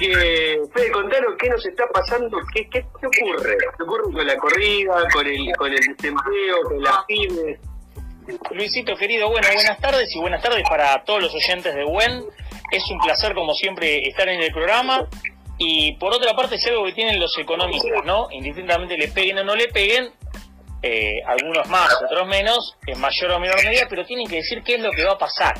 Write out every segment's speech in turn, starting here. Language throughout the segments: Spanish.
que, Fede, contanos qué nos está pasando, qué, qué, qué ocurre. ¿Qué ocurre con la corrida, con el, con el desempleo, con las pymes? Luisito querido, bueno, buenas tardes y buenas tardes para todos los oyentes de WEN. Es un placer, como siempre, estar en el programa. Y por otra parte, es algo que tienen los economistas, ¿no? Indistintamente le peguen o no le peguen, eh, algunos más, otros menos, en mayor o menor medida, pero tienen que decir qué es lo que va a pasar.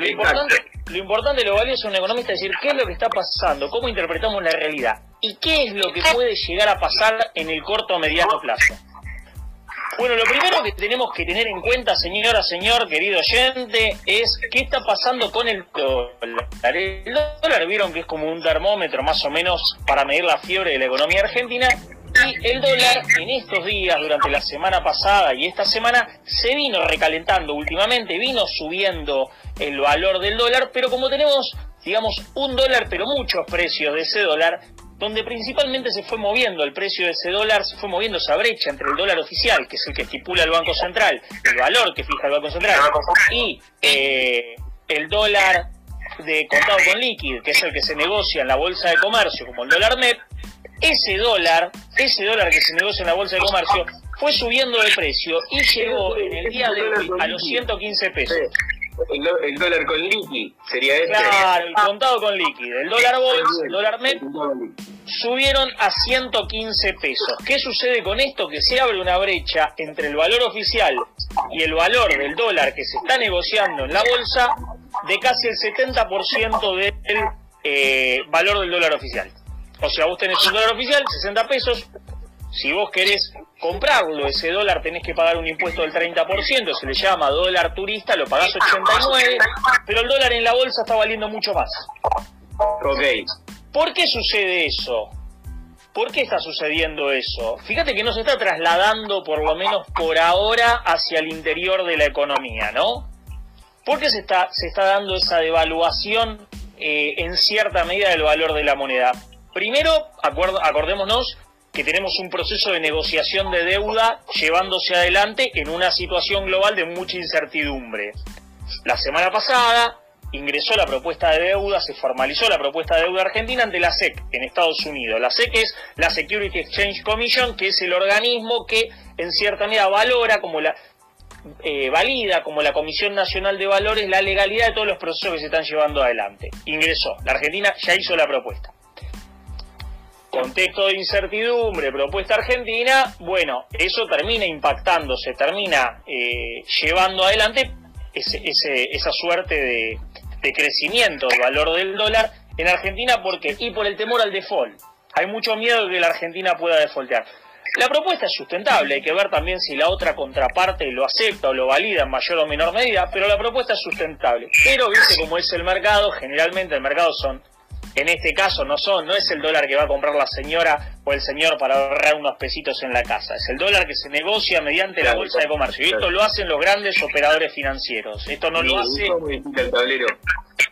Lo importante, lo importante, lo valioso de un economista es decir qué es lo que está pasando, cómo interpretamos la realidad y qué es lo que puede llegar a pasar en el corto o mediano plazo. Bueno, lo primero que tenemos que tener en cuenta, señora, señor, querido oyente, es qué está pasando con el dólar. El dólar vieron que es como un termómetro más o menos para medir la fiebre de la economía argentina y el dólar en estos días, durante la semana pasada y esta semana, se vino recalentando últimamente, vino subiendo el valor del dólar, pero como tenemos, digamos, un dólar, pero muchos precios de ese dólar, donde principalmente se fue moviendo el precio de ese dólar, se fue moviendo esa brecha entre el dólar oficial, que es el que estipula el Banco Central, el valor que fija el Banco Central, y eh, el dólar de contado con líquido, que es el que se negocia en la bolsa de comercio, como el dólar MEP, ese dólar, ese dólar que se negocia en la bolsa de comercio, fue subiendo de precio y llegó en el día de hoy a los 115 pesos. El, dólar con liqui sería este. Claro, el contado con líquido. El dólar Bols, el dólar MEP, subieron a 115 pesos. ¿Qué sucede con esto? Que se abre una brecha entre el valor oficial y el valor del dólar que se está negociando en la bolsa de casi el 70% del eh, valor del dólar oficial. O sea, vos tenés un dólar oficial, 60 pesos. Si vos querés comprarlo, ese dólar tenés que pagar un impuesto del 30%, se le llama dólar turista, lo pagás 89, pero el dólar en la bolsa está valiendo mucho más. Ok. ¿Por qué sucede eso? ¿Por qué está sucediendo eso? Fíjate que no se está trasladando, por lo menos por ahora, hacia el interior de la economía, ¿no? ¿Por qué se está, se está dando esa devaluación eh, en cierta medida del valor de la moneda? Primero, acordémonos que tenemos un proceso de negociación de deuda llevándose adelante en una situación global de mucha incertidumbre. La semana pasada ingresó la propuesta de deuda, se formalizó la propuesta de deuda argentina ante la SEC en Estados Unidos. La SEC es la Security Exchange Commission, que es el organismo que en cierta medida valora como la eh, valida como la Comisión Nacional de Valores la legalidad de todos los procesos que se están llevando adelante. Ingresó. La Argentina ya hizo la propuesta contexto de incertidumbre, propuesta argentina, bueno, eso termina impactando, se termina eh, llevando adelante ese, esa suerte de, crecimiento del valor del dólar en Argentina, porque Y por el temor al default. Hay mucho miedo de que la Argentina pueda defaultear. La propuesta es sustentable, hay que ver también si la otra contraparte lo acepta o lo valida en mayor o menor medida, pero la propuesta es sustentable. Pero viste cómo es el mercado, generalmente el mercado son en este caso no son, no es el dólar que va a comprar la señora o el señor para ahorrar unos pesitos en la casa, es el dólar que se negocia mediante la bolsa de comercio. Y esto lo hacen los grandes operadores financieros. Esto no lo hace el,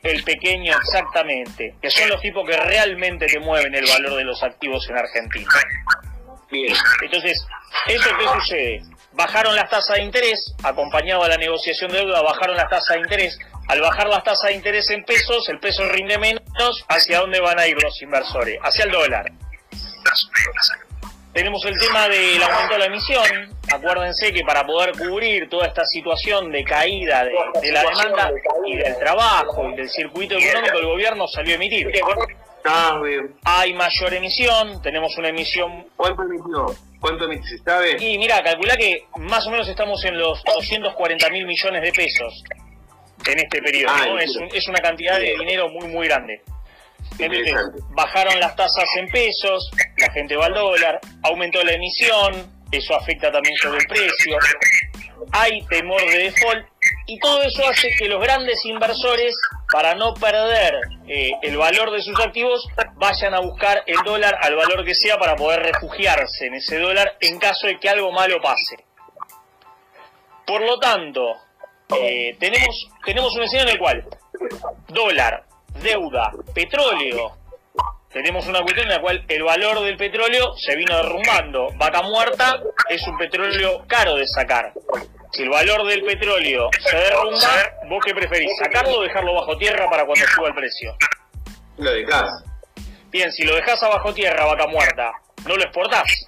el pequeño exactamente, que son los tipos que realmente te mueven el valor de los activos en Argentina. Bien. Entonces, ¿eso qué sucede? Bajaron las tasas de interés, acompañado a la negociación de deuda, bajaron las tasas de interés, al bajar las tasas de interés en pesos, el peso rinde menos, ¿hacia dónde van a ir los inversores? Hacia el dólar. Tenemos el tema del aumento de la emisión. Acuérdense que para poder cubrir toda esta situación de caída de, la demanda y del trabajo y del circuito económico, el gobierno salió a emitir. Ah, Hay mayor emisión, tenemos una emisión... ¿Cuánto emitió? ¿Cuánto emitió? ¿Se sabe? Y mira, calcula que más o menos estamos en los 240 mil millones de pesos en este periodo. Ah, es, una cantidad de dinero muy, muy grande. Entonces, bajaron las tasas en pesos, la gente va al dólar, aumentó la emisión, eso afecta también sobre el precio, hay temor de default y todo eso hace que los grandes inversores, para no perder eh, el valor de sus activos, vayan a buscar el dólar al valor que sea para poder refugiarse en ese dólar en caso de que algo malo pase. Por lo tanto, eh, tenemos, tenemos un escenario en el cual dólar, deuda, petróleo, tenemos una cuestión en la cual el valor del petróleo se vino derrumbando. Vaca muerta es un petróleo caro de sacar. Si el valor del petróleo se derrumba, ¿vos qué preferís? ¿Sacarlo o dejarlo bajo tierra para cuando suba el precio? Lo dejás. Bien, si lo dejas abajo tierra, vaca muerta, ¿no lo exportás?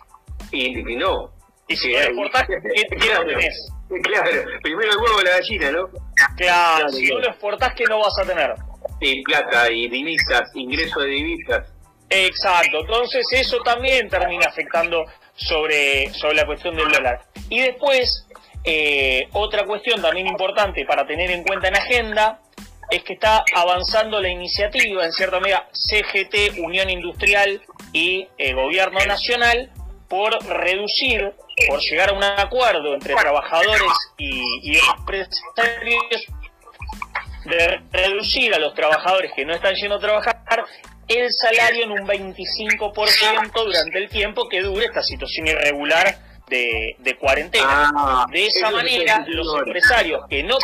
Y, y no. Y si lo exportás, ¿qué, qué Claro. no tenés? Claro, primero el huevo la gallina, ¿no? Claro, Claro, si no lo exportás, ¿qué no vas a tener? Y plata y divisas, ingreso de divisas. Exacto, entonces eso también termina afectando sobre, sobre la cuestión del dólar. Y después, eh, otra cuestión también importante para tener en cuenta en agenda es que está avanzando la iniciativa, en cierta medida, CGT, Unión Industrial y eh, Gobierno Nacional, por reducir, por llegar a un acuerdo entre trabajadores y, y empresarios de reducir a los trabajadores que no están yendo a trabajar el salario en un 25% durante el tiempo que dure esta situación irregular de, de cuarentena. Ah, de esa manera, es los empresarios que no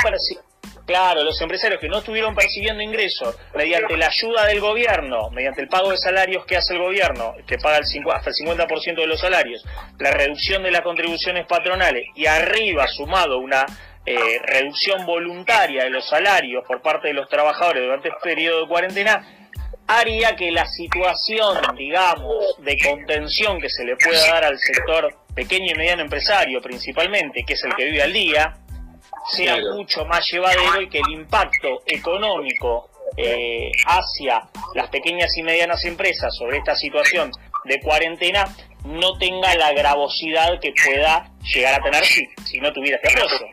Claro, los empresarios que no estuvieron percibiendo ingresos mediante la ayuda del gobierno, mediante el pago de salarios que hace el gobierno, que paga el hasta el 50% de los salarios, la reducción de las contribuciones patronales y arriba sumado una eh, reducción voluntaria de los salarios por parte de los trabajadores durante este periodo de cuarentena, haría que la situación, digamos, de contención que se le pueda dar al sector pequeño y mediano empresario principalmente, que es el que vive al día, sea Claro. mucho más llevadero y que el impacto económico eh, hacia las pequeñas y medianas empresas sobre esta situación de cuarentena no tenga la gravosidad que pueda llegar a tener si, si no tuviera este apoyo.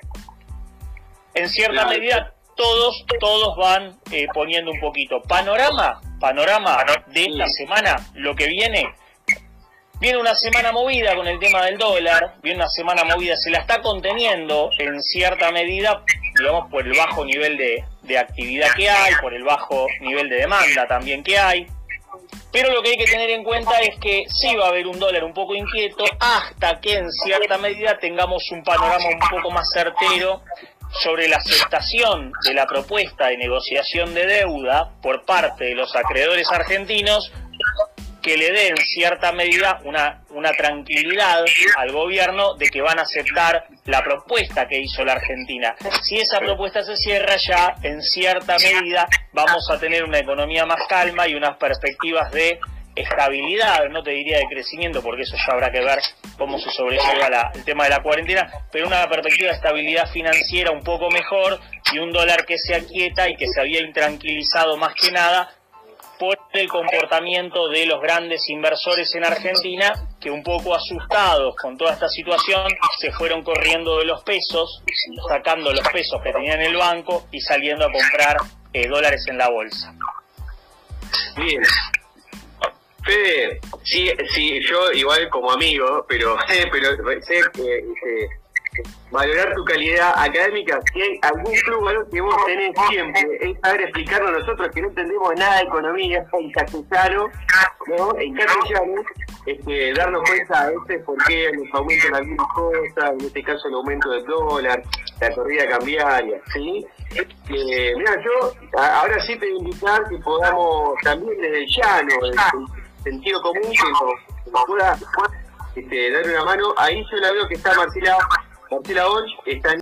En cierta medida, todos, todos van eh, poniendo un poquito. Panorama, panorama de esta semana, lo que viene, Viene una semana movida con el tema del dólar, viene una semana movida, se la está conteniendo en cierta medida, digamos, por el bajo nivel de, de actividad que hay, por el bajo nivel de demanda también que hay. Pero lo que hay que tener en cuenta es que sí va a haber un dólar un poco inquieto hasta que en cierta medida tengamos un panorama un poco más certero sobre la aceptación de la propuesta de negociación de deuda por parte de los acreedores argentinos que le dé en cierta medida una, una tranquilidad al gobierno de que van a aceptar la propuesta que hizo la Argentina. Si esa propuesta se cierra ya, en cierta medida, vamos a tener una economía más calma y unas perspectivas de estabilidad, no te diría de crecimiento, porque eso ya habrá que ver cómo se sobrelleva la- el tema de la cuarentena, pero una perspectiva de estabilidad financiera un poco mejor y un dólar que se aquieta y que se había intranquilizado más que nada por el comportamiento de los grandes inversores en Argentina, que un poco asustados con toda esta situación, se fueron corriendo de los pesos, sacando los pesos que tenían en el banco y saliendo a comprar eh, dólares en la bolsa. Bien. Fede, sí, sí, yo igual como amigo, pero, pero sé que eh, valorar tu calidad académica, si hay algún club ¿no? que vos tenés siempre, es saber explicarnos a nosotros que no entendemos nada de economía en castellano, ¿no? En castellano, este, darnos cuenta a veces por qué nos aumentan algunas cosas, en este caso el aumento del dólar, la corrida cambiaria, ¿sí? Eh, mira, yo ahora sí te voy a invitar que podamos también desde el llano, el sentido común, que nos, pueda este, dar una mano. Ahí yo la veo que está Marcela, Marcela Olch, está en